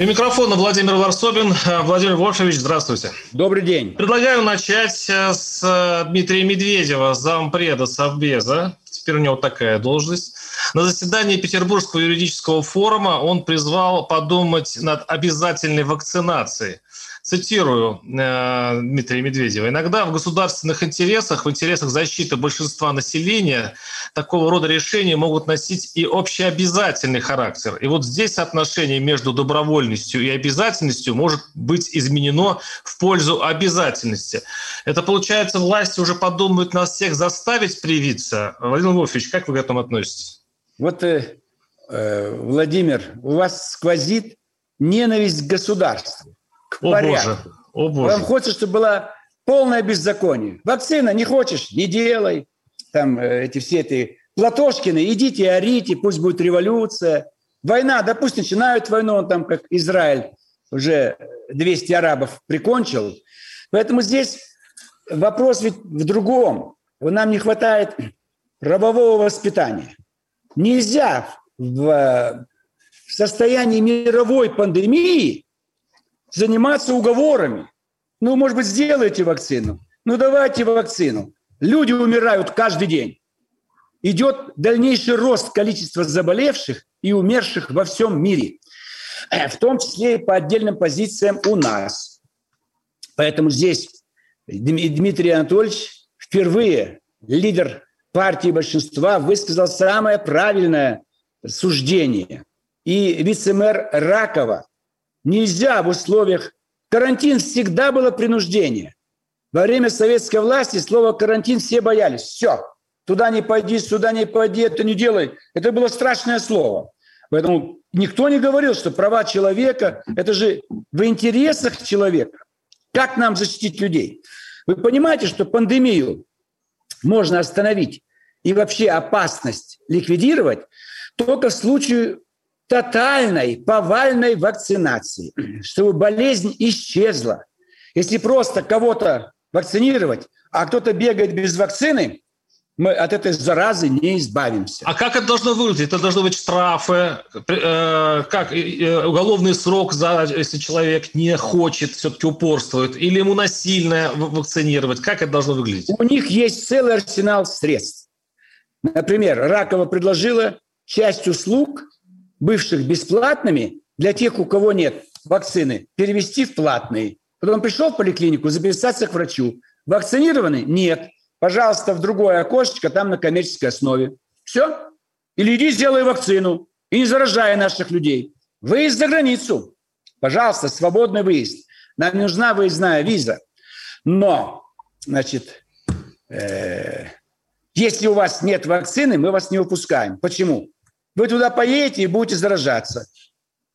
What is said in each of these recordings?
И микрофона Владимир Варсобин. Владимир Вольфович, здравствуйте. Добрый день. Предлагаю начать с э, Дмитрия Медведева, зампреда Совбеза. Теперь у него такая должность. На заседании Петербургского юридического форума он призвал подумать над обязательной вакцинацией. Цитирую э, Дмитрия Медведева. «Иногда в государственных интересах, в интересах защиты большинства населения такого рода решения могут носить и общеобязательный характер. И вот здесь отношение между добровольностью и обязательностью может быть изменено в пользу обязательности. Это получается, власти уже подумают нас всех заставить привиться. Владимир Вольфович, как вы к этому относитесь? Вот, э, э, Владимир, у вас сквозит ненависть к государству к О порядку. Боже. О боже. Вам хочется, чтобы было полное беззаконие. Вакцина не хочешь, не делай. Там э, эти все эти Платошкины, идите, орите, пусть будет революция. Война, да пусть начинают войну, там как Израиль уже 200 арабов прикончил. Поэтому здесь вопрос ведь в другом. Нам не хватает правового воспитания. Нельзя в состоянии мировой пандемии заниматься уговорами. Ну, может быть, сделайте вакцину. Ну, давайте вакцину. Люди умирают каждый день. Идет дальнейший рост количества заболевших и умерших во всем мире. В том числе и по отдельным позициям у нас. Поэтому здесь Дмитрий Анатольевич впервые, лидер партии большинства, высказал самое правильное суждение. И вице-мэр Ракова Нельзя в условиях... Карантин всегда было принуждение. Во время советской власти слово «карантин» все боялись. Все, туда не пойди, сюда не пойди, это не делай. Это было страшное слово. Поэтому никто не говорил, что права человека – это же в интересах человека. Как нам защитить людей? Вы понимаете, что пандемию можно остановить и вообще опасность ликвидировать только в случае тотальной, повальной вакцинации, чтобы болезнь исчезла. Если просто кого-то вакцинировать, а кто-то бегает без вакцины, мы от этой заразы не избавимся. А как это должно выглядеть? Это должны быть штрафы, э, как э, уголовный срок, за, если человек не хочет, все-таки упорствует, или ему насильно вакцинировать? Как это должно выглядеть? У них есть целый арсенал средств. Например, Ракова предложила часть услуг бывших бесплатными для тех, у кого нет вакцины, перевести в платные. Потом пришел в поликлинику, записаться к врачу. Вакцинированы? Нет. Пожалуйста, в другое окошечко, там на коммерческой основе. Все. Или иди сделай вакцину и не заражай наших людей. Выезд за границу. Пожалуйста, свободный выезд. Нам нужна выездная виза. Но, значит, э, если у вас нет вакцины, мы вас не выпускаем. Почему? Вы туда поедете и будете заражаться.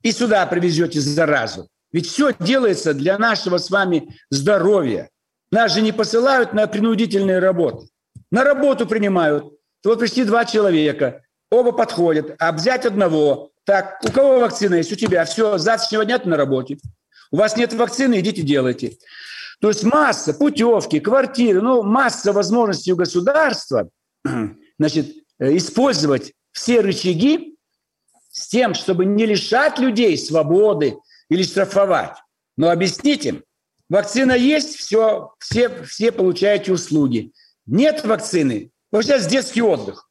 И сюда привезете заразу. Ведь все делается для нашего с вами здоровья. Нас же не посылают на принудительные работы. На работу принимают. Вот пришли два человека, оба подходят, а взять одного. Так, у кого вакцина есть? У тебя. Все, завтрашнего дня ты на работе. У вас нет вакцины, идите делайте. То есть масса, путевки, квартиры, ну, масса возможностей у государства значит, э, использовать все рычаги с тем, чтобы не лишать людей свободы или штрафовать. Но объясните вакцина есть, все, все, все получаете услуги. Нет вакцины, вы сейчас детский отдых.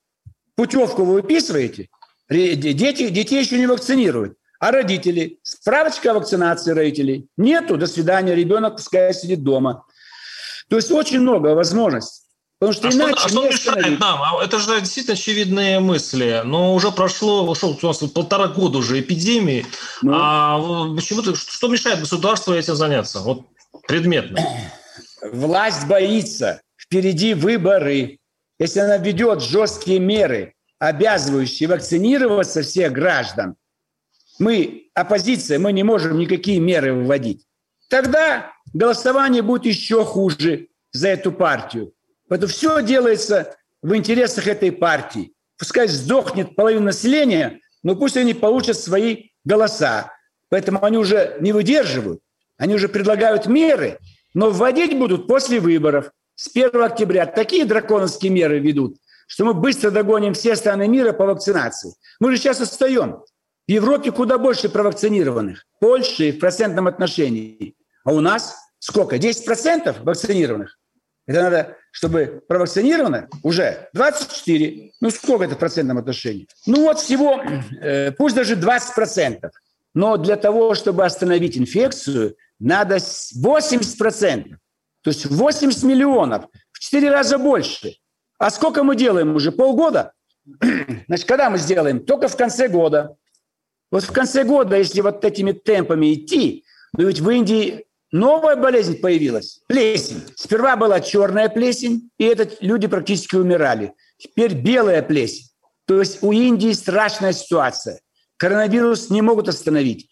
Путевку вы выписываете, дети, детей еще не вакцинируют. А родители? Справочка о вакцинации родителей? Нету, до свидания, ребенок пускай сидит дома. То есть очень много возможностей. Потому что а иначе что, а что мешает нам? А это же действительно очевидные мысли. Но уже прошло, ушел у нас полтора года уже эпидемии. Ну. А почему-то что мешает государству этим заняться? Вот предметно. Власть боится. Впереди выборы. Если она ведет жесткие меры, обязывающие вакцинироваться всех граждан, мы, оппозиция, мы не можем никакие меры выводить, тогда голосование будет еще хуже за эту партию. Поэтому все делается в интересах этой партии. Пускай сдохнет половина населения, но пусть они получат свои голоса. Поэтому они уже не выдерживают, они уже предлагают меры, но вводить будут после выборов. С 1 октября такие драконовские меры ведут, что мы быстро догоним все страны мира по вакцинации. Мы же сейчас отстаем. В Европе куда больше провакцинированных. Польша в процентном отношении. А у нас сколько? 10% вакцинированных. Это надо, чтобы провакцинировано уже 24. Ну, сколько это в процентном отношении? Ну, вот всего, э, пусть даже 20%. Но для того, чтобы остановить инфекцию, надо 80%. То есть 80 миллионов, в 4 раза больше. А сколько мы делаем уже? Полгода? Значит, когда мы сделаем? Только в конце года. Вот в конце года, если вот этими темпами идти, но ведь в Индии новая болезнь появилась. Плесень. Сперва была черная плесень, и это люди практически умирали. Теперь белая плесень. То есть у Индии страшная ситуация. Коронавирус не могут остановить.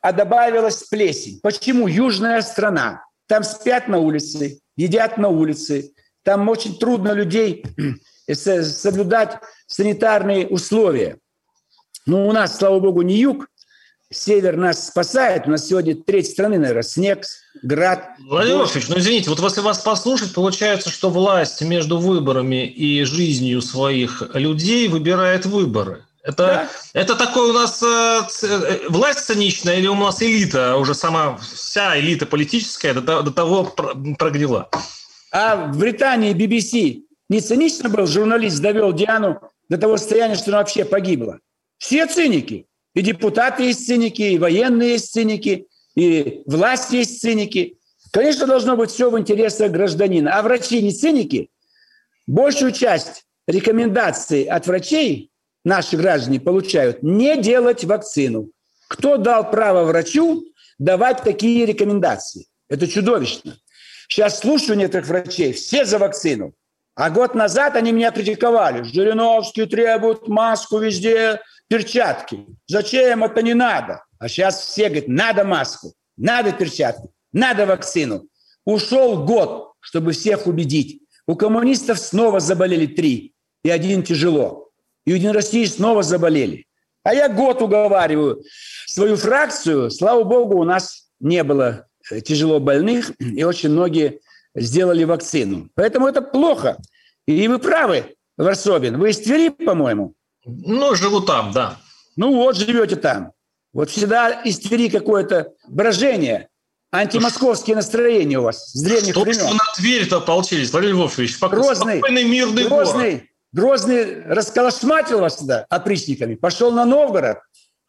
А добавилась плесень. Почему? Южная страна. Там спят на улице, едят на улице. Там очень трудно людей соблюдать санитарные условия. Но у нас, слава богу, не юг, север нас спасает. У нас сегодня треть страны, наверное, снег, град. Владимир Владимирович, ну извините, вот если вас послушать, получается, что власть между выборами и жизнью своих людей выбирает выборы. Это, да. это такой у нас э, э, власть циничная или у нас элита, уже сама вся элита политическая до, до того прогнила? А в Британии BBC не цинично был, журналист довел Диану до того состояния, что она вообще погибла. Все циники. И депутаты есть циники, и военные есть циники, и власть есть циники. Конечно, должно быть все в интересах гражданина. А врачи не циники. Большую часть рекомендаций от врачей наши граждане получают не делать вакцину. Кто дал право врачу давать такие рекомендации? Это чудовищно. Сейчас слушаю некоторых врачей, все за вакцину. А год назад они меня критиковали. Жириновский требует маску везде, перчатки. Зачем это не надо? А сейчас все говорят, надо маску, надо перчатки, надо вакцину. Ушел год, чтобы всех убедить. У коммунистов снова заболели три, и один тяжело. И у Единой России снова заболели. А я год уговариваю свою фракцию. Слава богу, у нас не было э, тяжело больных, и очень многие сделали вакцину. Поэтому это плохо. И вы правы, Варсобин. Вы из Твери, по-моему? Ну, живу там, да. Ну вот, живете там. Вот всегда из Твери какое-то брожение, антимосковские настроения у вас с древних Что времен. Что на Тверь-то ополчились, Владимир Львович? Грозный, спокойный мирный Грозный, город. Грозный расколошматил вас сюда опричниками, пошел на Новгород,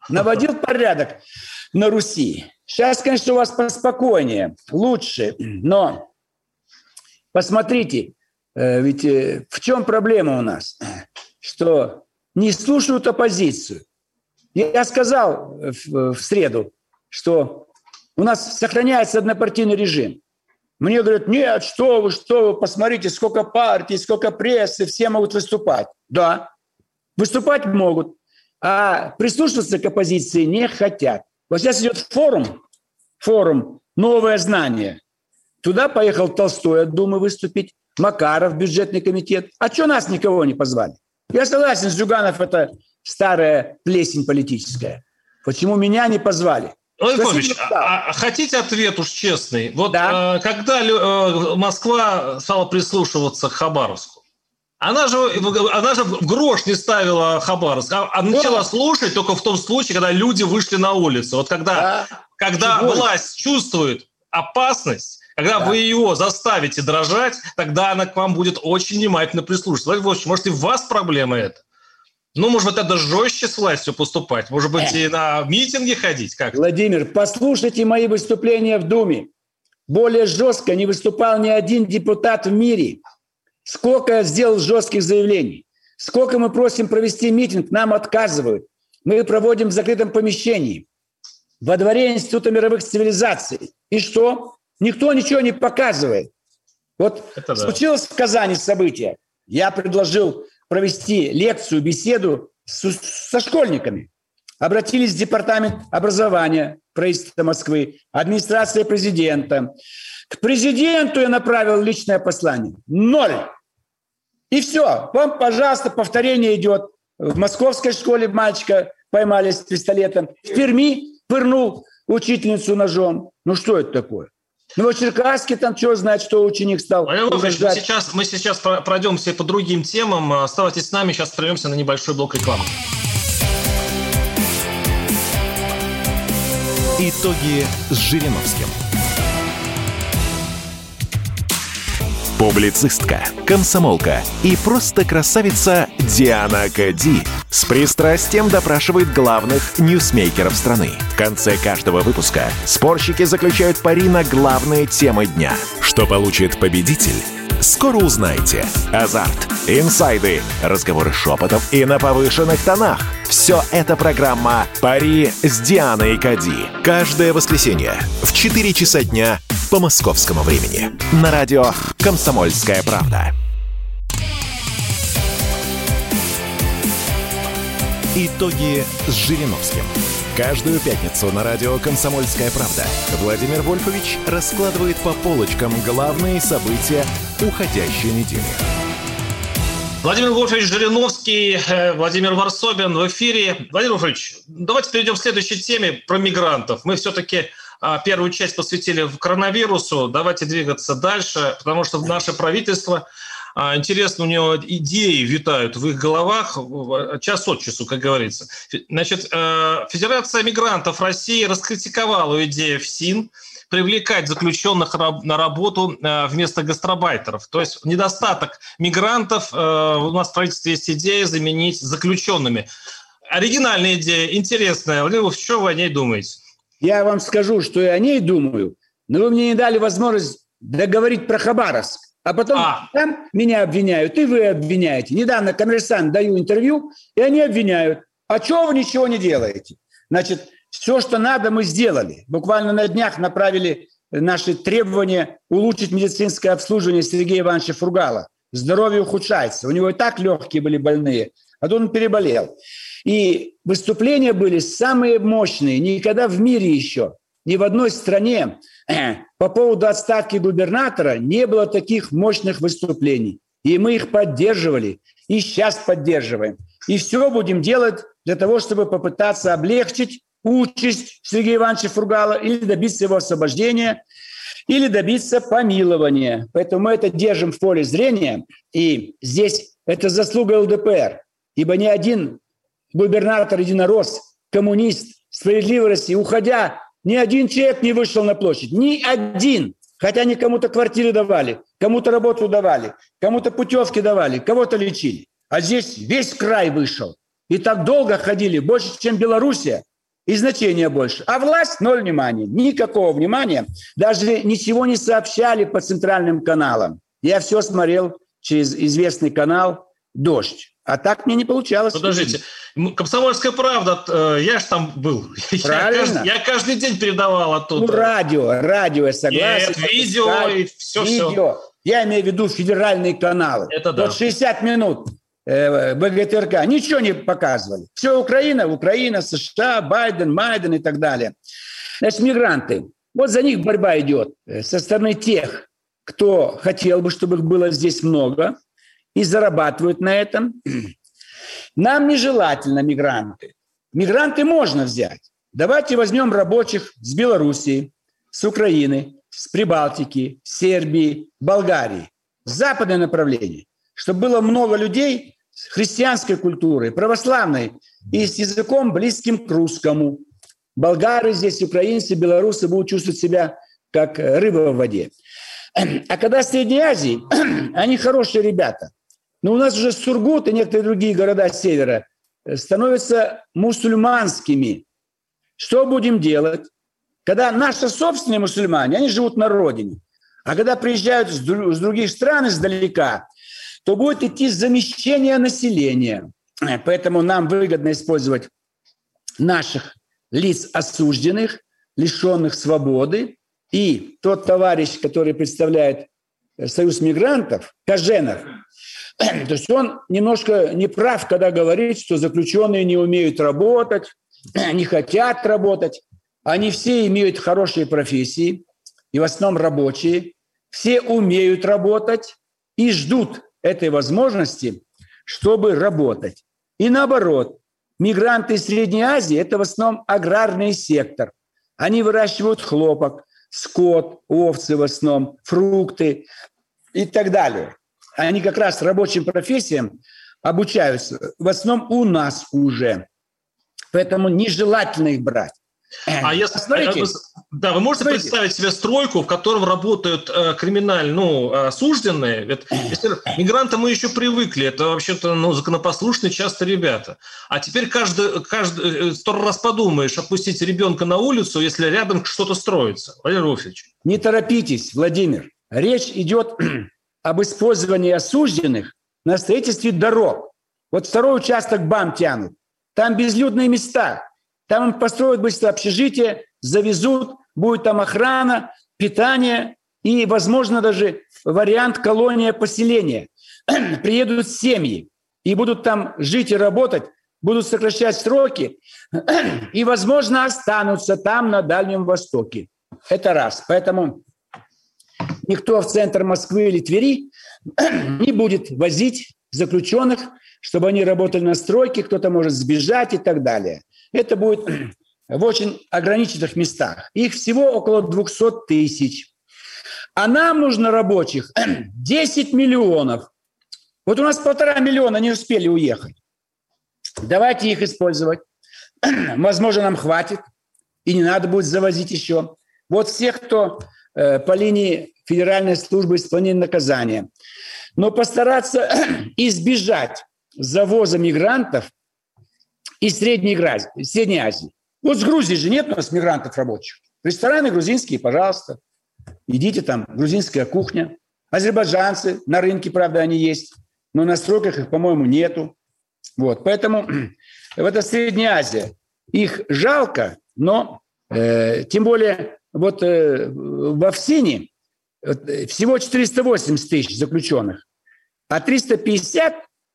наводил порядок на Руси. Сейчас, конечно, у вас поспокойнее, лучше, но посмотрите, э, ведь э, в чем проблема у нас? Что не слушают оппозицию. Я сказал в среду, что у нас сохраняется однопартийный режим. Мне говорят, нет, что вы, что вы, посмотрите, сколько партий, сколько прессы, все могут выступать. Да, выступать могут, а прислушиваться к оппозиции не хотят. Вот сейчас идет форум, форум «Новое знание». Туда поехал Толстой от Думы выступить, Макаров, бюджетный комитет. А что нас никого не позвали? Я согласен, Зюганов – это старая плесень политическая. Почему меня не позвали? Владимир а, а хотите ответ уж честный? Вот да. э, когда э, Москва стала прислушиваться к Хабаровску, она же, она же в грош не ставила Хабаровск, а, а начала да. слушать только в том случае, когда люди вышли на улицу. Вот когда, да. когда власть чувствует опасность, когда да. вы ее заставите дрожать, тогда она к вам будет очень внимательно прислушиваться. Владимир Павлович, может, и у вас проблема это? Ну, может быть, это жестче с властью поступать? Может быть, и на митинги ходить? Как? Владимир, послушайте мои выступления в Думе. Более жестко не выступал ни один депутат в мире. Сколько я сделал жестких заявлений. Сколько мы просим провести митинг, нам отказывают. Мы проводим в закрытом помещении. Во дворе Института мировых цивилизаций. И что? Никто ничего не показывает. Вот Это случилось в Казани событие. Я предложил провести лекцию, беседу с, со школьниками. обратились в Департамент образования правительства Москвы, администрация президента. К президенту я направил личное послание. Ноль. И все. Вам, пожалуйста, повторение идет. В московской школе мальчика поймали с пистолетом. В Перми пырнул учительницу ножом. Ну что это такое? Ну, Черкасский там что знает, что ученик стал. Валерий мы сейчас, мы сейчас пройдемся по другим темам. Оставайтесь с нами, сейчас прервемся на небольшой блок рекламы. Итоги с Жириновским. Публицистка, комсомолка и просто красавица Диана Кади с пристрастием допрашивает главных ньюсмейкеров страны. В конце каждого выпуска спорщики заключают пари на главные темы дня. Что получит победитель? Скоро узнаете. Азарт, инсайды, разговоры шепотов и на повышенных тонах. Все это программа «Пари с Дианой Кади». Каждое воскресенье в 4 часа дня по московскому времени. На радио «Комсомольская правда». Итоги с Жириновским. Каждую пятницу на радио «Комсомольская правда» Владимир Вольфович раскладывает по полочкам главные события уходящей недели. Владимир Вольфович Жириновский, э, Владимир Варсобин в эфире. Владимир Вольфович, давайте перейдем к следующей теме про мигрантов. Мы все-таки первую часть посвятили коронавирусу. Давайте двигаться дальше, потому что наше правительство а, интересно, у него идеи витают в их головах час от часу, как говорится. Значит, э, Федерация мигрантов России раскритиковала идею ФСИН привлекать заключенных на работу э, вместо гастробайтеров. То есть недостаток мигрантов, э, у нас в правительстве есть идея заменить заключенными. Оригинальная идея, интересная. Вы что вы о ней думаете? Я вам скажу, что я о ней думаю, но вы мне не дали возможность договорить про Хабаровск. А потом а. там меня обвиняют, и вы обвиняете. Недавно коммерсант даю интервью, и они обвиняют. А чего вы ничего не делаете? Значит, все, что надо, мы сделали. Буквально на днях направили наши требования улучшить медицинское обслуживание Сергея Ивановича Фургала. Здоровье ухудшается. У него и так легкие были больные, а тут он переболел. И выступления были самые мощные, никогда в мире еще, ни в одной стране по поводу отставки губернатора не было таких мощных выступлений. И мы их поддерживали, и сейчас поддерживаем. И все будем делать для того, чтобы попытаться облегчить участь Сергея Ивановича Фургала или добиться его освобождения, или добиться помилования. Поэтому мы это держим в поле зрения. И здесь это заслуга ЛДПР. Ибо ни один губернатор единорос, коммунист, справедливой России, уходя ни один человек не вышел на площадь. Ни один. Хотя они кому-то квартиры давали, кому-то работу давали, кому-то путевки давали, кого-то лечили. А здесь весь край вышел. И так долго ходили, больше, чем Белоруссия, и значения больше. А власть – ноль внимания, никакого внимания. Даже ничего не сообщали по центральным каналам. Я все смотрел через известный канал «Дождь». А так мне не получалось. Подождите, Комсомольская правда, э, я же там был. Правильно. Я каждый, я каждый день передавал оттуда. Ну, радио, радио, я согласен. Нет, видео и все, видео. все. Я имею в виду федеральные каналы. Это да. Вот 60 минут э, БГТРК ничего не показывали. Все Украина, Украина, США, Байден, Майден и так далее. Значит, мигранты. Вот за них борьба идет э, со стороны тех, кто хотел бы, чтобы их было здесь много, и зарабатывают на этом. Нам нежелательно мигранты. Мигранты можно взять. Давайте возьмем рабочих с Белоруссии, с Украины, с Прибалтики, Сербии, Болгарии. Западное направление. Чтобы было много людей с христианской культурой, православной и с языком близким к русскому. Болгары здесь, украинцы, белорусы будут чувствовать себя как рыба в воде. А когда в Средней Азии, они хорошие ребята – но у нас уже Сургут и некоторые другие города севера э, становятся мусульманскими. Что будем делать? Когда наши собственные мусульмане, они живут на родине, а когда приезжают с других стран издалека, то будет идти замещение населения. Поэтому нам выгодно использовать наших лиц осужденных, лишенных свободы. И тот товарищ, который представляет э, Союз мигрантов, Каженов, То есть он немножко не прав, когда говорит, что заключенные не умеют работать, не хотят работать. Они все имеют хорошие профессии, и в основном рабочие. Все умеют работать и ждут этой возможности, чтобы работать. И наоборот, мигранты из Средней Азии – это в основном аграрный сектор. Они выращивают хлопок, скот, овцы в основном, фрукты и так далее. Они как раз рабочим профессиям обучаются в основном у нас уже. Поэтому нежелательно их брать. А если, смотрите, да, вы можете смотрите. представить себе стройку, в котором работают э, криминально, ну, осужденные? Ведь, если мигранты мы еще привыкли, это вообще-то ну, законопослушные часто ребята. А теперь каждый, каждый э, сто раз подумаешь, опустить ребенка на улицу, если рядом что-то строится. Валерий Руфьевич. Не торопитесь, Владимир. Речь идет об использовании осужденных на строительстве дорог. Вот второй участок БАМ тянут. Там безлюдные места. Там им построят быстро общежитие, завезут, будет там охрана, питание и, возможно, даже вариант колония поселения. Приедут семьи и будут там жить и работать, будут сокращать сроки и, возможно, останутся там на Дальнем Востоке. Это раз. Поэтому никто в центр Москвы или Твери не будет возить заключенных, чтобы они работали на стройке, кто-то может сбежать и так далее. Это будет в очень ограниченных местах. Их всего около 200 тысяч. А нам нужно рабочих 10 миллионов. Вот у нас полтора миллиона не успели уехать. Давайте их использовать. Возможно, нам хватит, и не надо будет завозить еще. Вот всех, кто э, по линии Федеральной службы исполнения наказания. Но постараться избежать завоза мигрантов из Средней, Средней Азии. Вот с Грузии же нет у нас мигрантов рабочих. Рестораны грузинские, пожалуйста. Идите там, грузинская кухня. Азербайджанцы, на рынке, правда, они есть, но на стройках их, по-моему, нету. Вот, поэтому это Средняя Азия. Их жалко, но э, тем более вот э, в Овсине всего 480 тысяч заключенных, а 350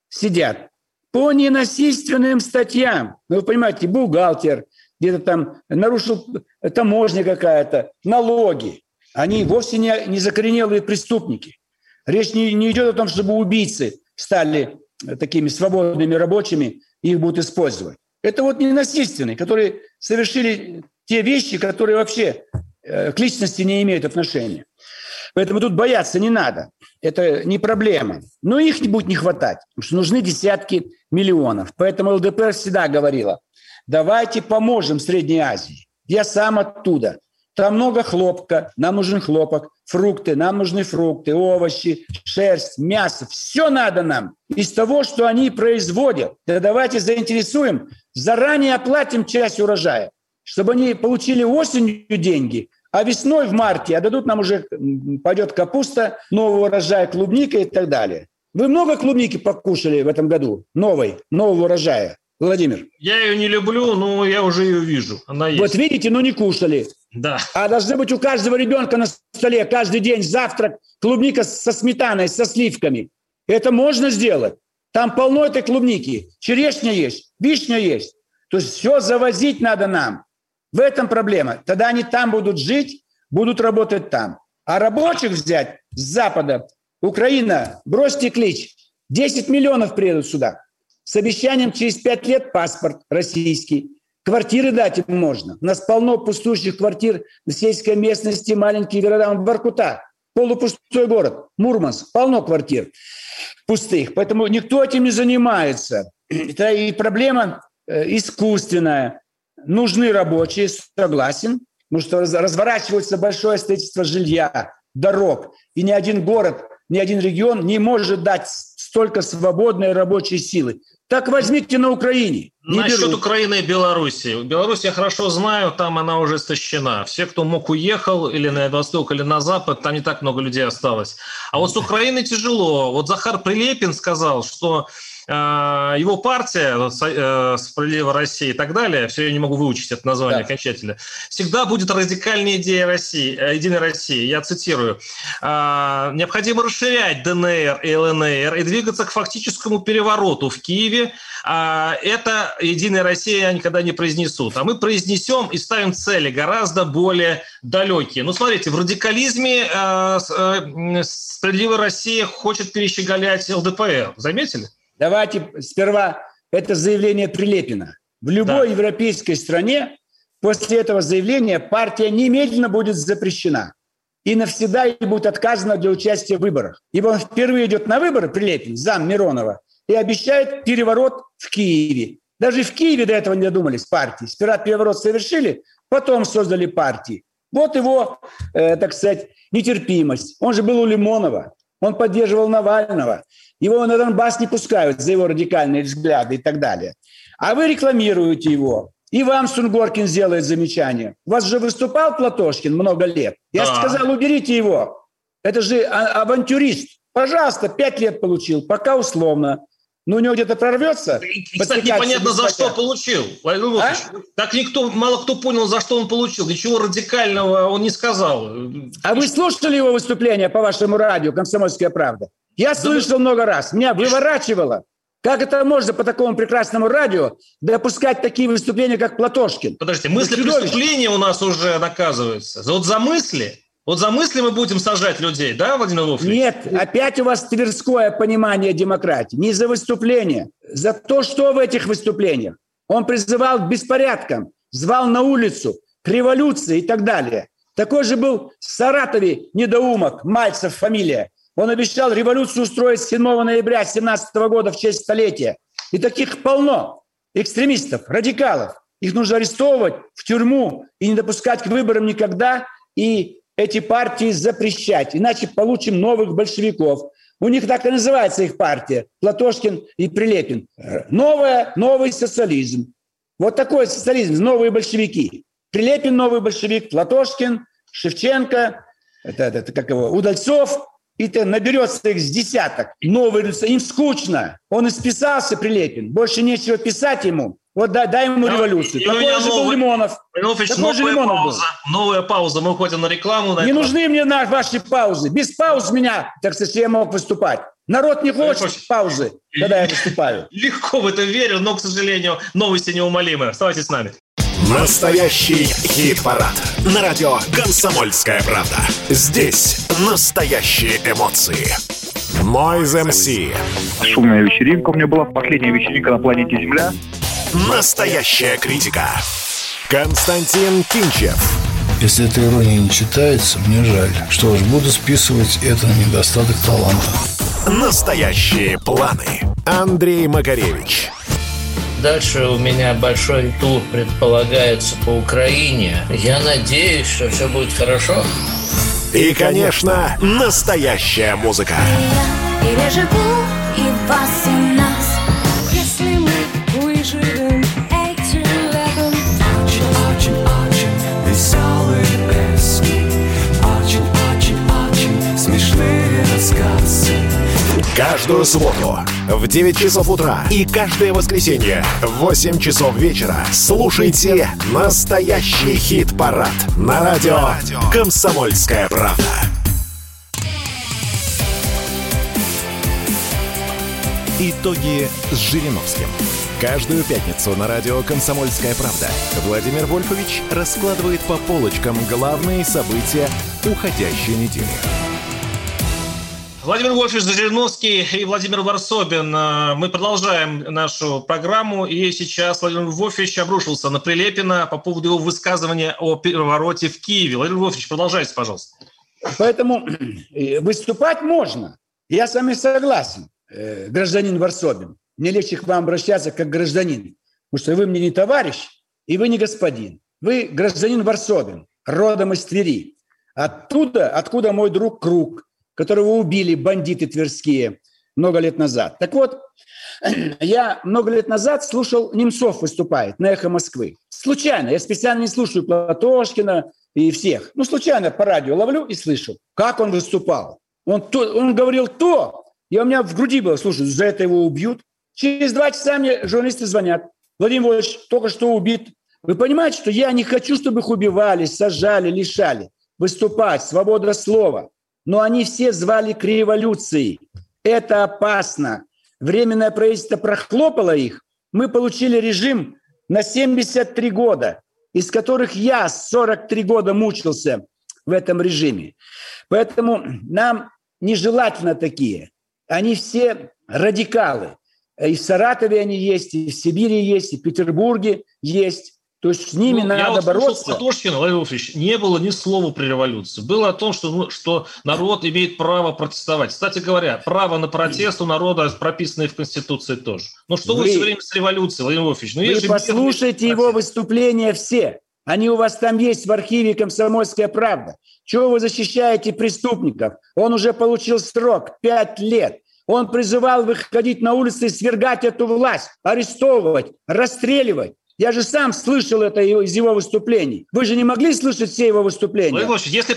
сидят по ненасильственным статьям. Ну, вы понимаете, бухгалтер, где-то там нарушил таможня какая-то, налоги. Они вовсе не, не закоренелые преступники. Речь не, не идет о том, чтобы убийцы стали такими свободными рабочими, и их будут использовать. Это вот ненасильственные, которые совершили те вещи, которые вообще э, к личности не имеют отношения. Поэтому тут бояться не надо. Это не проблема. Но их не будет не хватать, потому что нужны десятки миллионов. Поэтому ЛДПР всегда говорила, давайте поможем Средней Азии. Я сам оттуда. Там много хлопка, нам нужен хлопок, фрукты, нам нужны фрукты, овощи, шерсть, мясо. Все надо нам из того, что они производят. Да давайте заинтересуем, заранее оплатим часть урожая, чтобы они получили осенью деньги, а весной в марте отдадут нам уже, пойдет капуста, новый урожай, клубника и так далее. Вы много клубники покушали в этом году? Новой, нового урожая? Владимир. Я ее не люблю, но я уже ее вижу. Она есть. Вот видите, но не кушали. Да. А должны быть у каждого ребенка на столе каждый день завтрак клубника со сметаной, со сливками. Это можно сделать. Там полно этой клубники. Черешня есть, вишня есть. То есть все завозить надо нам. В этом проблема. Тогда они там будут жить, будут работать там. А рабочих взять с Запада, Украина, бросьте клич, 10 миллионов приедут сюда. С обещанием через 5 лет паспорт российский. Квартиры дать им можно. У нас полно пустующих квартир в сельской местности, маленькие города. Воркута, полупустой город. Мурманск, полно квартир пустых. Поэтому никто этим не занимается. Это и проблема э, искусственная нужны рабочие, согласен, потому что разворачивается большое строительство жилья, дорог, и ни один город, ни один регион не может дать столько свободной рабочей силы. Так возьмите на Украине. Не Насчет берут. Украины и Беларуси. Беларусь я хорошо знаю, там она уже истощена. Все, кто мог, уехал или на восток, или на запад, там не так много людей осталось. А вот с Украиной тяжело. Вот Захар Прилепин сказал, что его партия, э, «Справедливая Россия» и так далее, все, я не могу выучить это название да. окончательно, всегда будет радикальная идея России, э, Единой России. Я цитирую. «А, «Необходимо расширять ДНР и ЛНР и двигаться к фактическому перевороту в Киеве. Это Единая Россия никогда не произнесут. А мы произнесем и ставим цели гораздо более далекие. Ну, смотрите, в радикализме э, «Справедливая Россия» хочет перещеголять ЛДПР. Заметили? Давайте сперва это заявление Прилепина. В любой да. европейской стране после этого заявления партия немедленно будет запрещена. И навсегда ей будет отказано для участия в выборах. Ибо он впервые идет на выборы, Прилепин, зам Миронова, и обещает переворот в Киеве. Даже в Киеве до этого не додумались партии. Сперва переворот совершили, потом создали партии. Вот его, э, так сказать, нетерпимость. Он же был у Лимонова, он поддерживал Навального. Его на Донбасс не пускают за его радикальные взгляды и так далее. А вы рекламируете его. И вам Сунгоркин сделает замечание. У вас же выступал Платошкин много лет. Я да. сказал, уберите его. Это же а- авантюрист. Пожалуйста, пять лет получил, пока условно. Ну, у него где-то прорвется. кстати, непонятно, за что получил. А? Так никто, мало кто понял, за что он получил. Ничего радикального он не сказал. А вы слушали его выступление по вашему радио «Комсомольская правда»? Я слышал много раз, меня выворачивало. Как это можно по такому прекрасному радио допускать такие выступления, как Платошкин? Подождите, мысли преступления у нас уже наказываются. Вот за мысли, вот за мысли мы будем сажать людей, да, Владимир Вольфович? Нет, опять у вас тверское понимание демократии. Не за выступление, за то, что в этих выступлениях. Он призывал к беспорядкам, звал на улицу, к революции и так далее. Такой же был в Саратове недоумок, Мальцев фамилия. Он обещал революцию устроить 7 ноября 17 года в честь столетия. И таких полно. Экстремистов, радикалов. Их нужно арестовывать в тюрьму и не допускать к выборам никогда. И эти партии запрещать. Иначе получим новых большевиков. У них так и называется их партия. Платошкин и Прилепин. Новая, новый социализм. Вот такой социализм, новые большевики. Прилепин новый большевик, Платошкин, Шевченко, это, это, это как его, Удальцов, и ты наберется их с десяток. Новый им скучно. Он исписался, Прилепин. Больше нечего писать ему. Вот дай, дай ему революцию. Такой же новый, был Лимонов. Ильич, Такой же Лимонов пауза, был. Новая пауза. Мы уходим на рекламу. На не это... нужны мне ваши паузы. Без пауз меня, так сказать, я мог выступать. Народ не хочет паузы, когда я выступаю. Легко в это верю, но, к сожалению, новости неумолимы. Оставайтесь с нами. Настоящий хит-парад. На радио «Комсомольская правда». Здесь настоящие эмоции. Noise MC. Шумная вечеринка у меня была. Последняя вечеринка на планете Земля. Настоящая критика. Константин Кинчев. Если эта ирония не читается, мне жаль. Что ж, буду списывать это на недостаток таланта. Настоящие планы. Андрей Макаревич. Дальше у меня большой тур предполагается по Украине. Я надеюсь, что все будет хорошо. И, конечно, настоящая музыка. И я живу, и вас, и нас. Каждую субботу в 9 часов утра и каждое воскресенье в 8 часов вечера слушайте настоящий хит-парад на радио «Комсомольская правда». Итоги с Жириновским. Каждую пятницу на радио «Комсомольская правда» Владимир Вольфович раскладывает по полочкам главные события уходящей недели. Владимир Вольфович Жириновский и Владимир Варсобин. Э, мы продолжаем нашу программу. И сейчас Владимир Вольфович обрушился на Прилепина по поводу его высказывания о перевороте в Киеве. Владимир Вольфович, продолжайте, пожалуйста. Поэтому э, выступать можно. Я с вами согласен, э, гражданин Варсобин. Мне легче к вам обращаться как гражданин. Потому что вы мне не товарищ, и вы не господин. Вы гражданин Варсобин, родом из Твери. Оттуда, откуда мой друг Круг – которого убили бандиты тверские много лет назад. Так вот, я много лет назад слушал, Немцов выступает на «Эхо Москвы». Случайно, я специально не слушаю Платошкина и всех. Ну, случайно по радио ловлю и слышу, как он выступал. Он, то, он говорил то, и у меня в груди было, слушай, за это его убьют. Через два часа мне журналисты звонят. Владимир Владимирович только что убит. Вы понимаете, что я не хочу, чтобы их убивали, сажали, лишали. Выступать, свобода слова. Но они все звали к революции. Это опасно. Временное правительство прохлопало их. Мы получили режим на 73 года, из которых я 43 года мучился в этом режиме. Поэтому нам нежелательно такие. Они все радикалы. И в Саратове они есть, и в Сибири есть, и в Петербурге есть. То есть с ними ну, надо я вот бороться. Платошкина, Владимир Владимирович, не было ни слова при революции. Было о том, что, ну, что народ имеет право протестовать. Кстати говоря, право на протест у народа прописано и в Конституции тоже. Ну что вы, вы все время с революцией, Владимир Владимирович? Ну, вы послушайте его выступления все. Они у вас там есть в архиве «Комсомольская правда». Чего вы защищаете преступников? Он уже получил срок – пять лет. Он призывал выходить на улицы и свергать эту власть, арестовывать, расстреливать. Я же сам слышал это из его выступлений. Вы же не могли слышать все его выступления? Владимир если,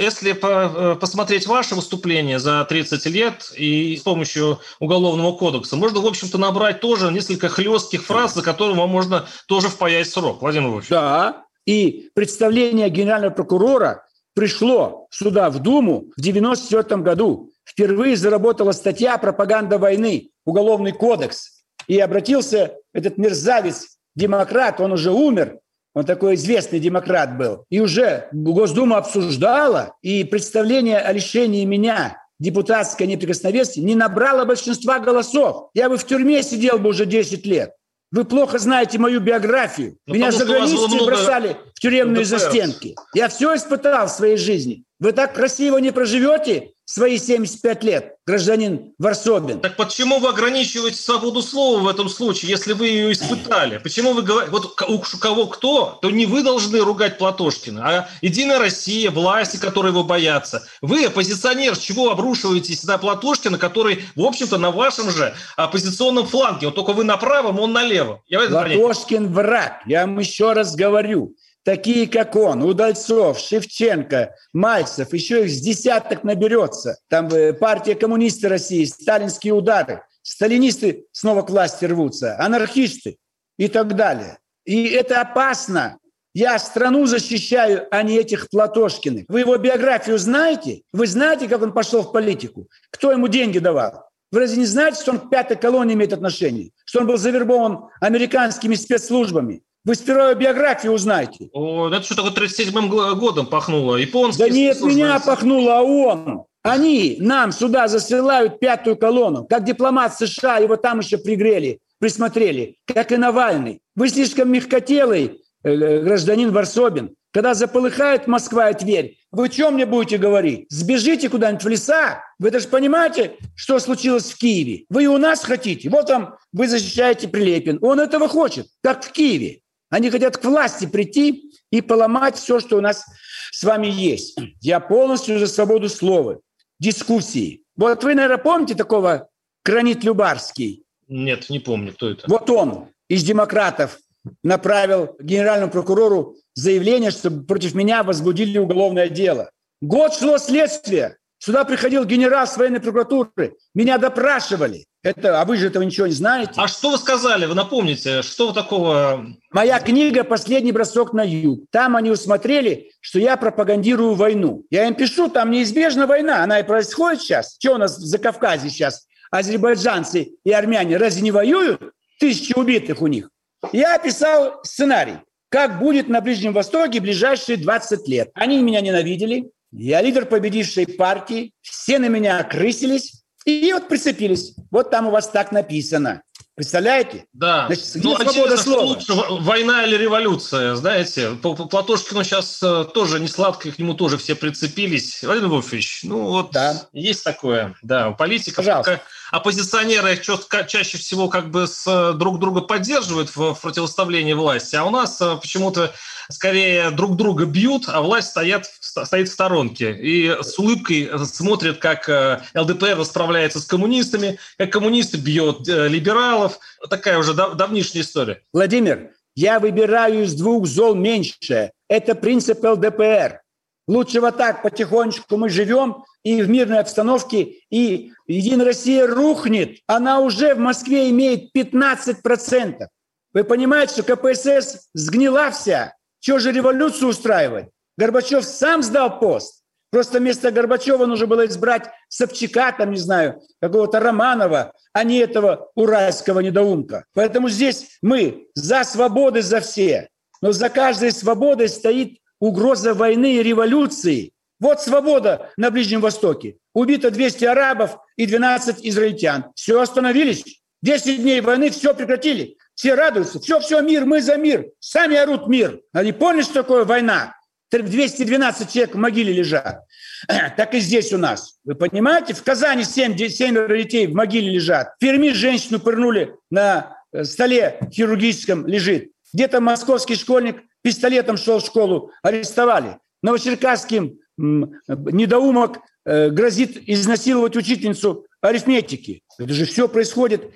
если э, посмотреть ваше выступление за 30 лет и с помощью Уголовного кодекса, можно, в общем-то, набрать тоже несколько хлестких фраз, за которые вам можно тоже впаять срок, Владимир Владимирович. Да, и представление генерального прокурора пришло сюда, в Думу, в 1994 году. Впервые заработала статья «Пропаганда войны», Уголовный кодекс. И обратился этот мерзавец демократ, он уже умер, он такой известный демократ был, и уже Госдума обсуждала, и представление о лишении меня депутатской неприкосновенности не набрало большинства голосов. Я бы в тюрьме сидел бы уже 10 лет. Вы плохо знаете мою биографию. Но Меня за границей бросали в тюремные застенки. Я все испытал в своей жизни. Вы так красиво не проживете свои 75 лет, гражданин Варсобин. Так почему вы ограничиваете свободу слова в этом случае, если вы ее испытали? Почему вы говорите, вот у кого кто, то не вы должны ругать Платошкина, а Единая Россия, власти, которые его боятся. Вы, оппозиционер, чего обрушиваетесь на Платошкина, который, в общем-то, на вашем же оппозиционном фланге. Вот только вы на правом, он на левом. Платошкин враг, я вам еще раз говорю такие как он, Удальцов, Шевченко, Мальцев, еще их с десяток наберется. Там э, партия коммунисты России, сталинские удары, сталинисты снова к власти рвутся, анархисты и так далее. И это опасно. Я страну защищаю, а не этих Платошкиных. Вы его биографию знаете? Вы знаете, как он пошел в политику? Кто ему деньги давал? Вы разве не знаете, что он к пятой колонии имеет отношение? Что он был завербован американскими спецслужбами? Вы сперва биографию узнаете. О, это что такое 37-м годом пахнуло? Японский? Да нет, меня пахнуло, а он. Они нам сюда засылают пятую колонну. Как дипломат США, его там еще пригрели, присмотрели. Как и Навальный. Вы слишком мягкотелый, э, э, гражданин Варсобин. Когда заполыхает Москва и Тверь, вы о чем мне будете говорить? Сбежите куда-нибудь в леса? Вы даже понимаете, что случилось в Киеве? Вы и у нас хотите. Вот там вы защищаете Прилепин. Он этого хочет, как в Киеве. Они хотят к власти прийти и поломать все, что у нас с вами есть. Я полностью за свободу слова, дискуссии. Вот вы, наверное, помните такого Кранит Любарский? Нет, не помню, кто это. Вот он из демократов направил генеральному прокурору заявление, чтобы против меня возбудили уголовное дело. Год шло следствие. Сюда приходил генерал с военной прокуратуры. Меня допрашивали. Это, а вы же этого ничего не знаете. А что вы сказали? Вы напомните, что такого? Моя книга «Последний бросок на юг». Там они усмотрели, что я пропагандирую войну. Я им пишу, там неизбежна война. Она и происходит сейчас. Что у нас за Кавказе сейчас? Азербайджанцы и армяне разве не воюют? Тысячи убитых у них. Я описал сценарий, как будет на Ближнем Востоке ближайшие 20 лет. Они меня ненавидели. Я лидер победившей партии. Все на меня окрысились. И вот прицепились. Вот там у вас так написано. Представляете? Да. Значит, ну, свобода слова? Лучше война или революция, знаете? Платошкину сейчас э, тоже не сладко, к нему тоже все прицепились. Владимир Вольфович, ну вот да. есть такое. Да, политика. Пожалуйста. Оппозиционеры чаще всего как бы с, э, друг друга поддерживают в противоставлении власти, а у нас э, почему-то скорее друг друга бьют, а власть стоят, стоит в сторонке и с улыбкой смотрит, как э, ЛДПР расправляется с коммунистами, как коммунисты бьет э, либералов. Такая уже дав давнишняя история. Владимир, я выбираю из двух зол меньшее. Это принцип ЛДПР. Лучше вот так потихонечку мы живем и в мирной обстановке, и Единая Россия рухнет. Она уже в Москве имеет 15%. Вы понимаете, что КПСС сгнила вся. Чего же революцию устраивать? Горбачев сам сдал пост. Просто вместо Горбачева нужно было избрать Собчака, там, не знаю, какого-то Романова, а не этого уральского недоумка. Поэтому здесь мы за свободы, за все. Но за каждой свободой стоит угроза войны и революции. Вот свобода на Ближнем Востоке. Убито 200 арабов и 12 израильтян. Все остановились. 10 дней войны, все прекратили. Все радуются. Все, все, мир, мы за мир. Сами орут мир. Они поняли, что такое война? 212 человек в могиле лежат. Так и здесь у нас. Вы понимаете? В Казани 7, 7 детей в могиле лежат. В Перми женщину пырнули на э, столе хирургическом лежит. Где-то московский школьник пистолетом шел в школу, арестовали. Новочеркасским недоумок э, грозит изнасиловать учительницу арифметики. Это же все происходит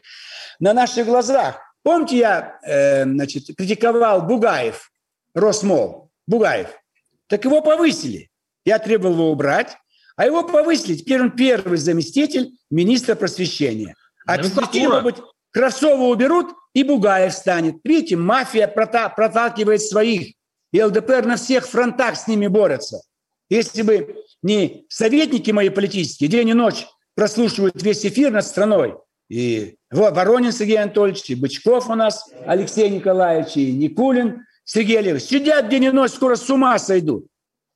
на наших глазах. Помните, я э, значит, критиковал Бугаев, Росмол, Бугаев. Так его повысили. Я требовал его убрать, а его повысили. Теперь он первый заместитель министра просвещения. А теперь, может быть, Кравцова уберут, и Бугаев станет. Видите, мафия проталкивает своих. И ЛДПР на всех фронтах с ними борется. Если бы не советники мои политические день и ночь прослушивают весь эфир над страной, и Воронин Сергей Анатольевич, и Бычков у нас Алексей Николаевич, и Никулин Сергей Олегович, сидят день и ночь, скоро с ума сойдут.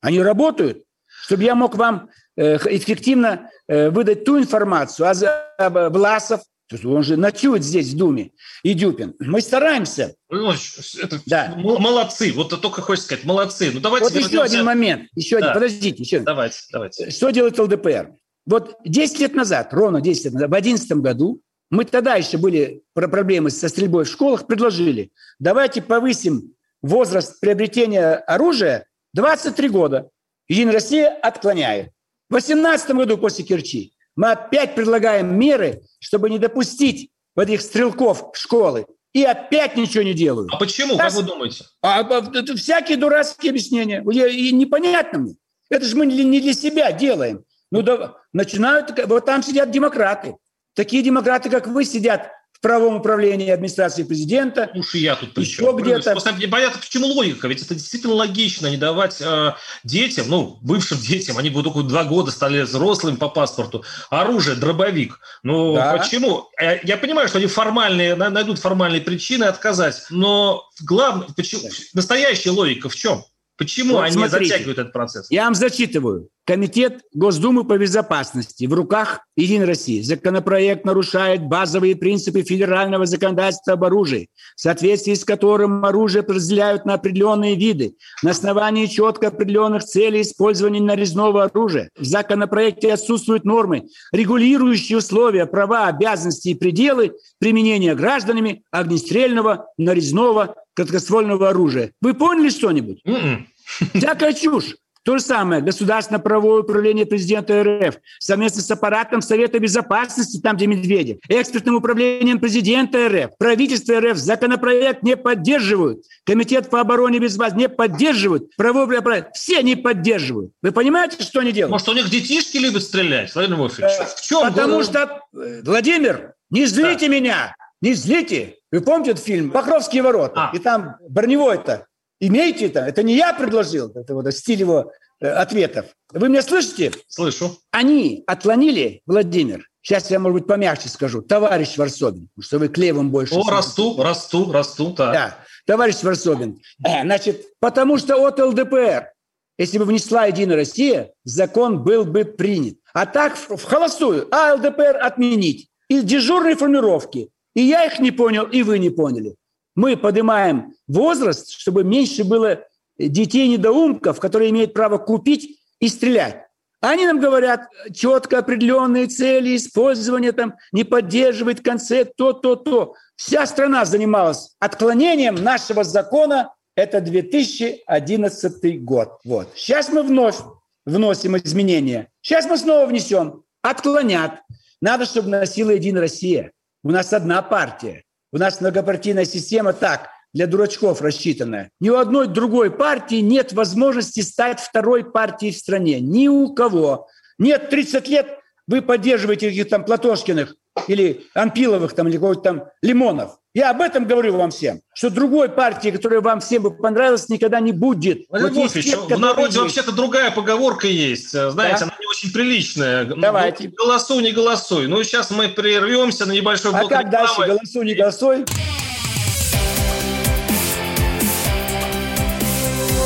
Они работают, чтобы я мог вам э, эффективно э, выдать ту информацию. А Власов, он же ночует здесь в Думе, и Дюпин. Мы стараемся. Это да. Молодцы. Вот только хочется сказать, молодцы. Ну, давайте вот вернемся. еще один момент. Еще да. один. Подождите. Еще. Давайте, давайте. Что делает ЛДПР? Вот 10 лет назад, ровно 10 лет назад, в 2011 году, мы тогда еще были проблемы со стрельбой в школах, предложили, давайте повысим возраст приобретения оружия 23 года. Единая Россия отклоняет. В 2018 году после Керчи мы опять предлагаем меры, чтобы не допустить вот этих стрелков в школы. И опять ничего не делают. А почему, как вы думаете? А, а, всякие дурацкие объяснения. И непонятно мне. Это же мы не для себя делаем. Ну, да, начинают, вот там сидят демократы. Такие демократы, как вы, сидят правом управлении администрации президента. Уж и я тут при Еще где-то. Просто понятно, почему логика. Ведь это действительно логично не давать э, детям, ну, бывшим детям, они будут только два года стали взрослыми по паспорту, оружие, дробовик. Ну, да. почему? Э, я понимаю, что они формальные, найдут формальные причины отказать, но главное, почему, настоящая логика в чем? Почему вот они смотрите, затягивают этот процесс? Я вам зачитываю. Комитет Госдумы по безопасности в руках Единой России. Законопроект нарушает базовые принципы федерального законодательства об оружии, в соответствии с которым оружие разделяют на определенные виды на основании четко определенных целей использования нарезного оружия. В законопроекте отсутствуют нормы, регулирующие условия, права, обязанности и пределы применения гражданами огнестрельного, нарезного, краткоствольного оружия. Вы поняли что-нибудь? Всякая чушь. То же самое государственное правовое управление президента РФ совместно с аппаратом Совета Безопасности, там, где Медведев, экспертным управлением президента РФ, правительство РФ законопроект не поддерживают, комитет по обороне безопасности не поддерживают, правовое управление, все не поддерживают. Вы понимаете, что они делают? Может, у них детишки любят стрелять, Владимир Вольфович? Э, в чем? Потому что, э, Владимир, не злите да. меня, не злите. Вы помните этот фильм «Покровские ворота»? А. И там броневой-то Имейте это. Это не я предложил, это вот стиль его э, ответов. Вы меня слышите? Слышу. Они отклонили, Владимир, сейчас я, может быть, помягче скажу, товарищ Варсобин, что вы клевом больше... О, расту, расту, расту, так. Да, товарищ Варсобин. Э, значит, потому что от ЛДПР, если бы внесла Единая Россия, закон был бы принят. А так в холостую, а ЛДПР отменить. И дежурные формировки. И я их не понял, и вы не поняли мы поднимаем возраст, чтобы меньше было детей-недоумков, которые имеют право купить и стрелять. Они нам говорят четко определенные цели использования, там, не поддерживает концепт, то, то, то. Вся страна занималась отклонением нашего закона. Это 2011 год. Вот. Сейчас мы вновь вносим изменения. Сейчас мы снова внесем. Отклонят. Надо, чтобы носила Единая Россия. У нас одна партия. У нас многопартийная система так. для дурачков рассчитанная. Ни у одной другой партии нет возможности стать второй партией в стране. Ни у кого. Нет, 30 лет вы поддерживаете каких-то там Платошкиных или Анпиловых там, или какого-то там Лимонов. Я об этом говорю вам всем, что другой партии, которая вам всем бы понравилась, никогда не будет. Владимир вот Вольфович, в народе вообще-то другая поговорка есть. Знаете, да? она не очень приличная. Давайте. Ну, голосуй, не голосуй. Ну, сейчас мы прервемся на небольшой блок А как дальше? Голосуй, не голосуй?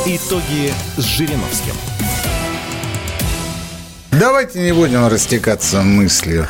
Итоги с Жириновским. Давайте не будем растекаться мыслью.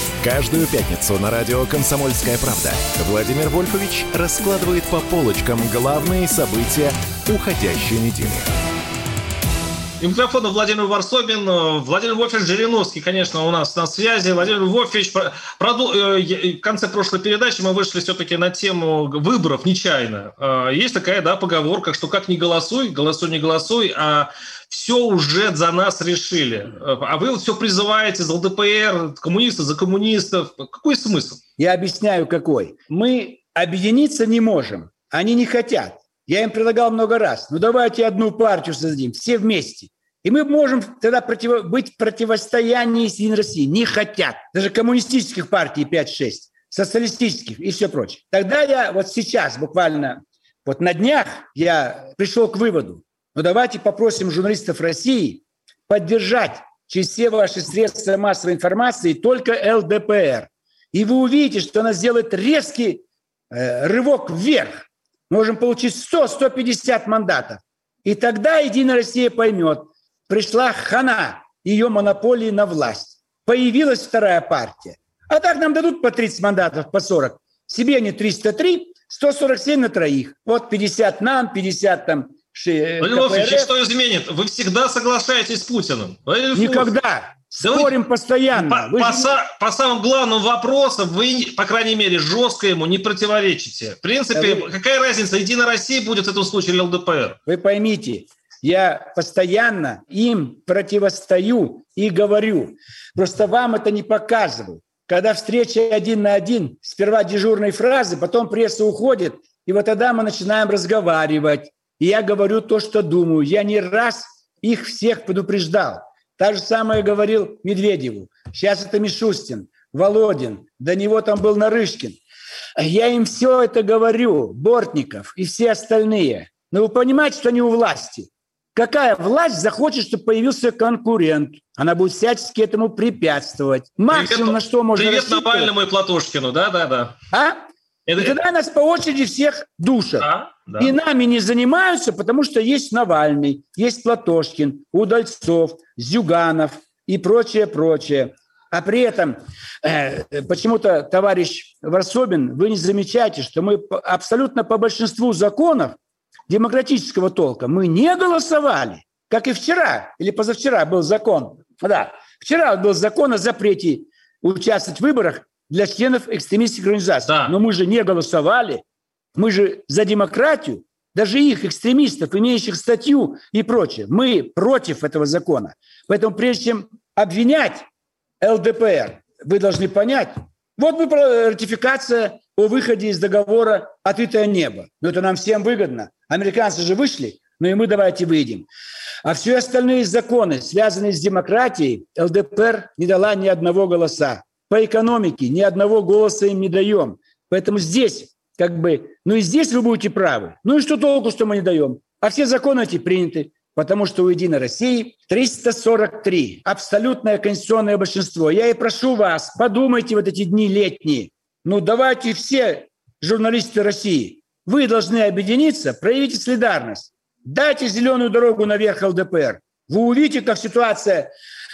Каждую пятницу на радио «Комсомольская правда» Владимир Вольфович раскладывает по полочкам главные события уходящей недели. И микрофона Владимир Варсобин. Владимир Вольфович Жириновский, конечно, у нас на связи. Владимир Вольфович, проду... Э, в конце прошлой передачи мы вышли все-таки на тему выборов нечаянно. Э, есть такая да, поговорка, что как не голосуй, голосуй, не голосуй, а все уже за нас решили. А вы все призываете за ЛДПР, коммунистов, за коммунистов. Какой смысл? Я объясняю, какой. Мы объединиться не можем. Они не хотят. Я им предлагал много раз. Ну давайте одну партию создадим, все вместе. И мы можем тогда против... быть в противостоянии с Единой Россией. Не хотят. Даже коммунистических партий 5-6, социалистических и все прочее. Тогда я вот сейчас, буквально вот на днях, я пришел к выводу, но давайте попросим журналистов России поддержать через все ваши средства массовой информации только ЛДПР. И вы увидите, что она сделает резкий э, рывок вверх. Можем получить 100-150 мандатов. И тогда Единая Россия поймет, пришла хана ее монополии на власть. Появилась вторая партия. А так нам дадут по 30 мандатов, по 40. Себе они 303, 147 на троих. Вот 50 нам, 50 там Владимир Владимирович, что изменит? Вы всегда соглашаетесь с Путиным. Никогда. Спорим да постоянно. По, по, же... по самым главным вопросам вы, по крайней мере, жестко ему не противоречите. В принципе, да вы... какая разница, Единая Россия будет в этом случае или ЛДПР? Вы поймите, я постоянно им противостою и говорю. Просто вам это не показывают. Когда встреча один на один, сперва дежурные фразы, потом пресса уходит, и вот тогда мы начинаем разговаривать и я говорю то, что думаю. Я не раз их всех предупреждал. Так же самое говорил Медведеву. Сейчас это Мишустин, Володин, до него там был Нарышкин. Я им все это говорю, Бортников и все остальные. Но вы понимаете, что они у власти. Какая власть захочет, чтобы появился конкурент? Она будет всячески этому препятствовать. Максимум, привет, на что можно Привет Навальному и Платошкину, да-да-да. А? Это... И тогда нас по очереди всех душат. Да, да. И нами не занимаются, потому что есть Навальный, есть Платошкин, Удальцов, Зюганов и прочее, прочее. А при этом э, почему-то, товарищ Варсобин, вы не замечаете, что мы абсолютно по большинству законов демократического толка мы не голосовали, как и вчера или позавчера был закон. Да, вчера был закон о запрете участвовать в выборах для членов экстремистских организаций. Да. Но мы же не голосовали. Мы же за демократию. Даже их, экстремистов, имеющих статью и прочее. Мы против этого закона. Поэтому прежде чем обвинять ЛДПР, вы должны понять, вот мы ратификация о выходе из договора «Открытое небо». Но это нам всем выгодно. Американцы же вышли, но и мы давайте выйдем. А все остальные законы, связанные с демократией, ЛДПР не дала ни одного голоса по экономике ни одного голоса им не даем. Поэтому здесь как бы, ну и здесь вы будете правы. Ну и что толку, что мы не даем? А все законы эти приняты, потому что у «Единой России» 343, абсолютное конституционное большинство. Я и прошу вас, подумайте вот эти дни летние. Ну, давайте все журналисты России, вы должны объединиться, проявите солидарность. Дайте зеленую дорогу наверх ЛДПР. Вы увидите, как ситуация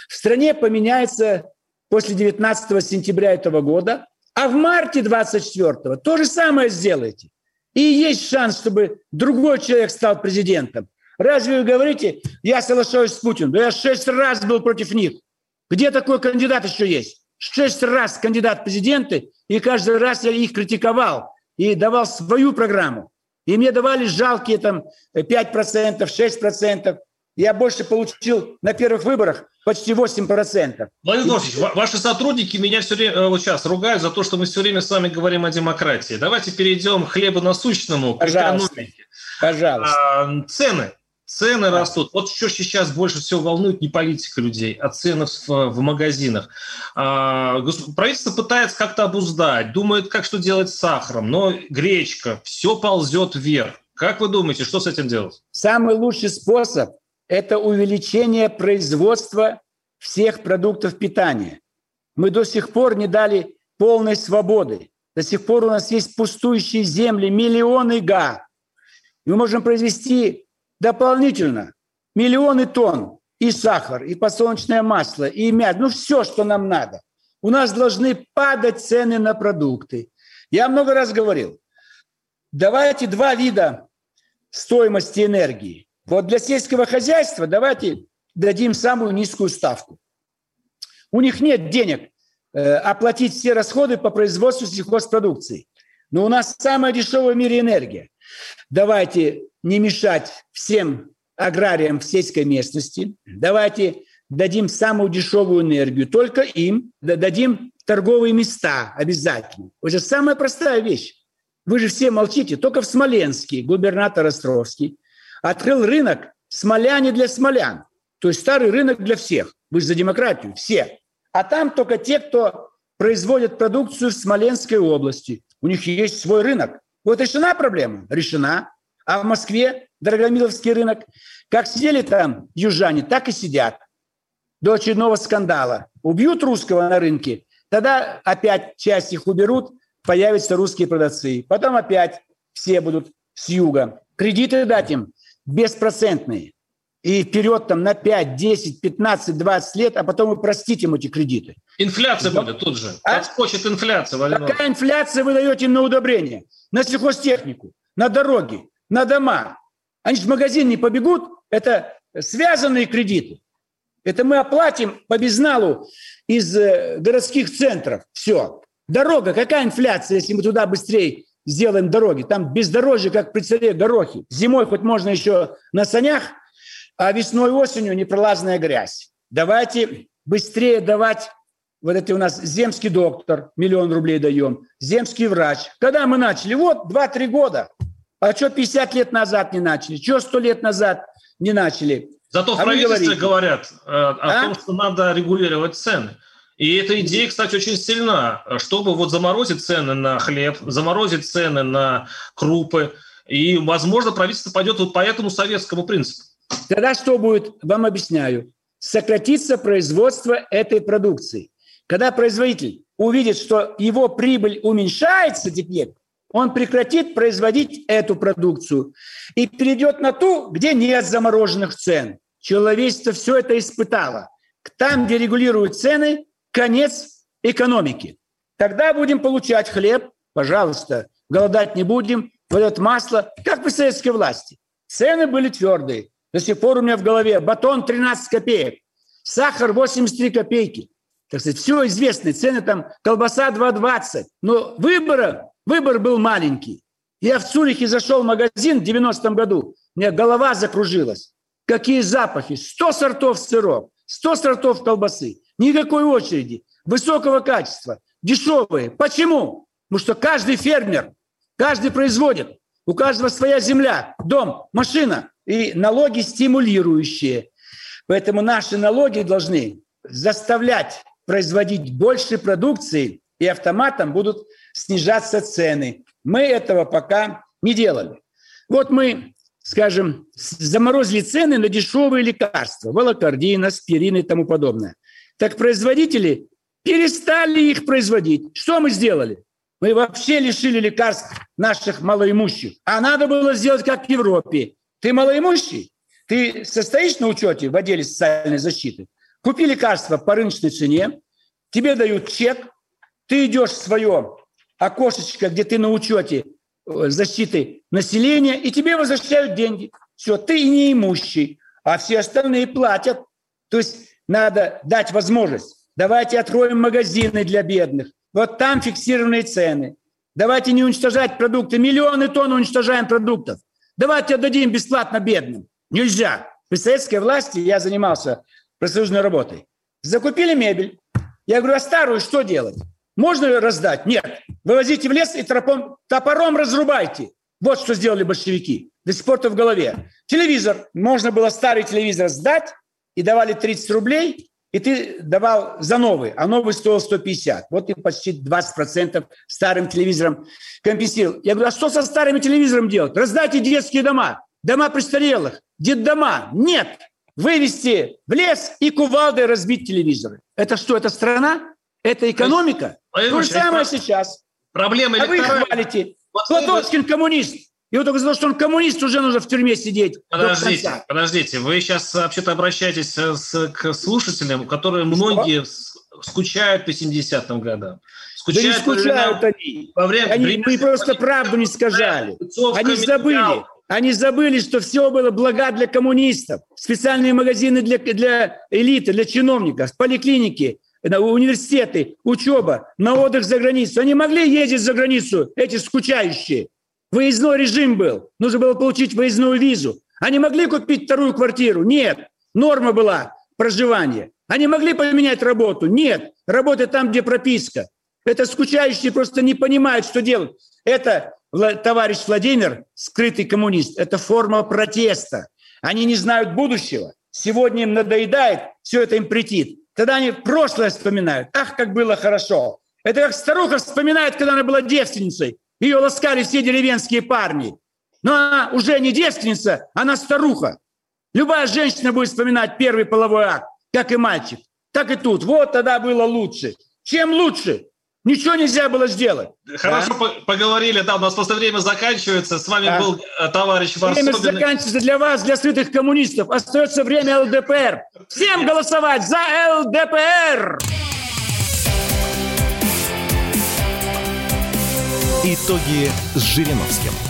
в стране поменяется после 19 сентября этого года, а в марте 24 то же самое сделайте. И есть шанс, чтобы другой человек стал президентом. Разве вы говорите, я соглашаюсь с Путиным? Да я шесть раз был против них. Где такой кандидат еще есть? Шесть раз кандидат президенты, и каждый раз я их критиковал и давал свою программу. И мне давали жалкие там 5%, 6%. Я больше получил на первых выборах почти 8%. Владимир Владимирович, ваши сотрудники меня все время э, вот сейчас ругают за то, что мы все время с вами говорим о демократии. Давайте перейдем к хлебу насущному, к Пожалуйста. экономике. Пожалуйста. А, цены. Цены растут. Вот что сейчас больше всего волнует не политика людей, а цены в, в магазинах. А, правительство пытается как-то обуздать, думает, как что делать с сахаром, но гречка, все ползет вверх. Как вы думаете, что с этим делать? Самый лучший способ – это увеличение производства всех продуктов питания. Мы до сих пор не дали полной свободы. До сих пор у нас есть пустующие земли, миллионы га. Мы можем произвести дополнительно миллионы тонн и сахар, и подсолнечное масло, и мясо, ну все, что нам надо. У нас должны падать цены на продукты. Я много раз говорил, давайте два вида стоимости энергии. Вот для сельского хозяйства давайте дадим самую низкую ставку. У них нет денег э, оплатить все расходы по производству сельхозпродукции. Но у нас самая дешевая в мире энергия. Давайте не мешать всем аграриям в сельской местности. Давайте дадим самую дешевую энергию, только им дадим торговые места обязательно. Это самая простая вещь. Вы же все молчите. Только в Смоленске губернатор Островский открыл рынок смоляне для смолян. То есть старый рынок для всех. Вы же за демократию, все. А там только те, кто производит продукцию в Смоленской области. У них есть свой рынок. Вот решена проблема? Решена. А в Москве, Дорогомиловский рынок, как сидели там южане, так и сидят. До очередного скандала. Убьют русского на рынке, тогда опять часть их уберут, появятся русские продавцы. Потом опять все будут с юга. Кредиты дать им беспроцентные. И вперед там на 5, 10, 15, 20 лет, а потом вы простите им эти кредиты. Инфляция Но... будет тут же. А? Подскочит инфляция. Валерий Какая инфляция вы даете им на удобрение? На сельхозтехнику, на дороги, на дома. Они же в магазин не побегут. Это связанные кредиты. Это мы оплатим по безналу из э, городских центров. Все. Дорога, какая инфляция, если мы туда быстрее сделаем дороги? Там бездорожье, как при царе Горохи. Зимой хоть можно еще на санях, а весной осенью непролазная грязь. Давайте быстрее давать вот это у нас земский доктор, миллион рублей даем, земский врач. Когда мы начали? Вот, 2-3 года. А что 50 лет назад не начали? Что 100 лет назад не начали? Зато в а правительстве говорят э, о а? том, что надо регулировать цены. И эта идея, кстати, очень сильна, чтобы вот заморозить цены на хлеб, заморозить цены на крупы. И, возможно, правительство пойдет вот по этому советскому принципу. Тогда что будет? Вам объясняю. Сократится производство этой продукции. Когда производитель увидит, что его прибыль уменьшается теперь, он прекратит производить эту продукцию и перейдет на ту, где нет замороженных цен. Человечество все это испытало. Там, где регулируют цены, конец экономики. Тогда будем получать хлеб, пожалуйста, голодать не будем, вот это масло, как при советской власти. Цены были твердые. До сих пор у меня в голове батон 13 копеек, сахар 83 копейки. Так сказать, все известно, цены там, колбаса 2,20. Но выбора Выбор был маленький. Я в Цюрихе зашел в магазин в 90-м году, у меня голова закружилась. Какие запахи? 100 сортов сыров, 100 сортов колбасы. Никакой очереди, высокого качества, дешевые. Почему? Потому что каждый фермер, каждый производит. У каждого своя земля, дом, машина и налоги стимулирующие. Поэтому наши налоги должны заставлять производить больше продукции, и автоматом будут снижаться цены. Мы этого пока не делали. Вот мы скажем, заморозили цены на дешевые лекарства, волокордин, аспирин и тому подобное. Так производители перестали их производить. Что мы сделали? Мы вообще лишили лекарств наших малоимущих. А надо было сделать, как в Европе. Ты малоимущий? Ты состоишь на учете в отделе социальной защиты? Купи лекарства по рыночной цене, тебе дают чек, ты идешь в свое окошечко, где ты на учете э, защиты населения, и тебе возвращают деньги. Все, ты неимущий, а все остальные платят. То есть надо дать возможность. Давайте откроем магазины для бедных. Вот там фиксированные цены. Давайте не уничтожать продукты. Миллионы тонн уничтожаем продуктов. Давайте отдадим бесплатно бедным. Нельзя. При советской власти я занимался профсоюзной работой. Закупили мебель. Я говорю, а старую что делать? Можно ее раздать? Нет. Вывозите в лес и топором, топором разрубайте. Вот что сделали большевики. До сих пор-то в голове. Телевизор. Можно было старый телевизор сдать, и давали 30 рублей, и ты давал за новый, а новый стоил 150. Вот ты почти 20% старым телевизором компенсировал. Я говорю, а что со старыми телевизором делать? Раздайте детские дома, дома престарелых, детдома. Нет, вывести в лес и кувалдой разбить телевизоры. Это что, это страна? Это экономика? То же самое сейчас. Проблема а вы хвалите. Вот Платошкин коммунист. Вот только за то, что он коммунист, уже нужно в тюрьме сидеть. Подождите, подождите. Вы сейчас вообще-то обращаетесь э, с, к слушателям, которые многие что? скучают по 70-м годам. Скучают да не скучают время, они. Во время, они время, мы просто правду не сказали. Они забыли. Они забыли, что все было блага для коммунистов. Специальные магазины для, для элиты, для чиновников, поликлиники, университеты, учеба, на отдых за границу. Они могли ездить за границу, эти скучающие. Выездной режим был. Нужно было получить выездную визу. Они могли купить вторую квартиру? Нет. Норма была проживания. Они могли поменять работу? Нет. Работать там, где прописка. Это скучающие просто не понимают, что делать. Это, товарищ Владимир, скрытый коммунист, это форма протеста. Они не знают будущего. Сегодня им надоедает, все это им претит. Тогда они прошлое вспоминают. Ах, как было хорошо. Это как старуха вспоминает, когда она была девственницей. Ее ласкали все деревенские парни. Но она уже не девственница, она старуха. Любая женщина будет вспоминать первый половой акт, как и мальчик. Так и тут. Вот тогда было лучше. Чем лучше? Ничего нельзя было сделать. Хорошо да? поговорили, да, у нас просто время заканчивается. С вами да. был товарищ Варсобин. Время заканчивается для вас, для сытых коммунистов. Остается время ЛДПР. Всем голосовать за ЛДПР! Итоги с Жириновским.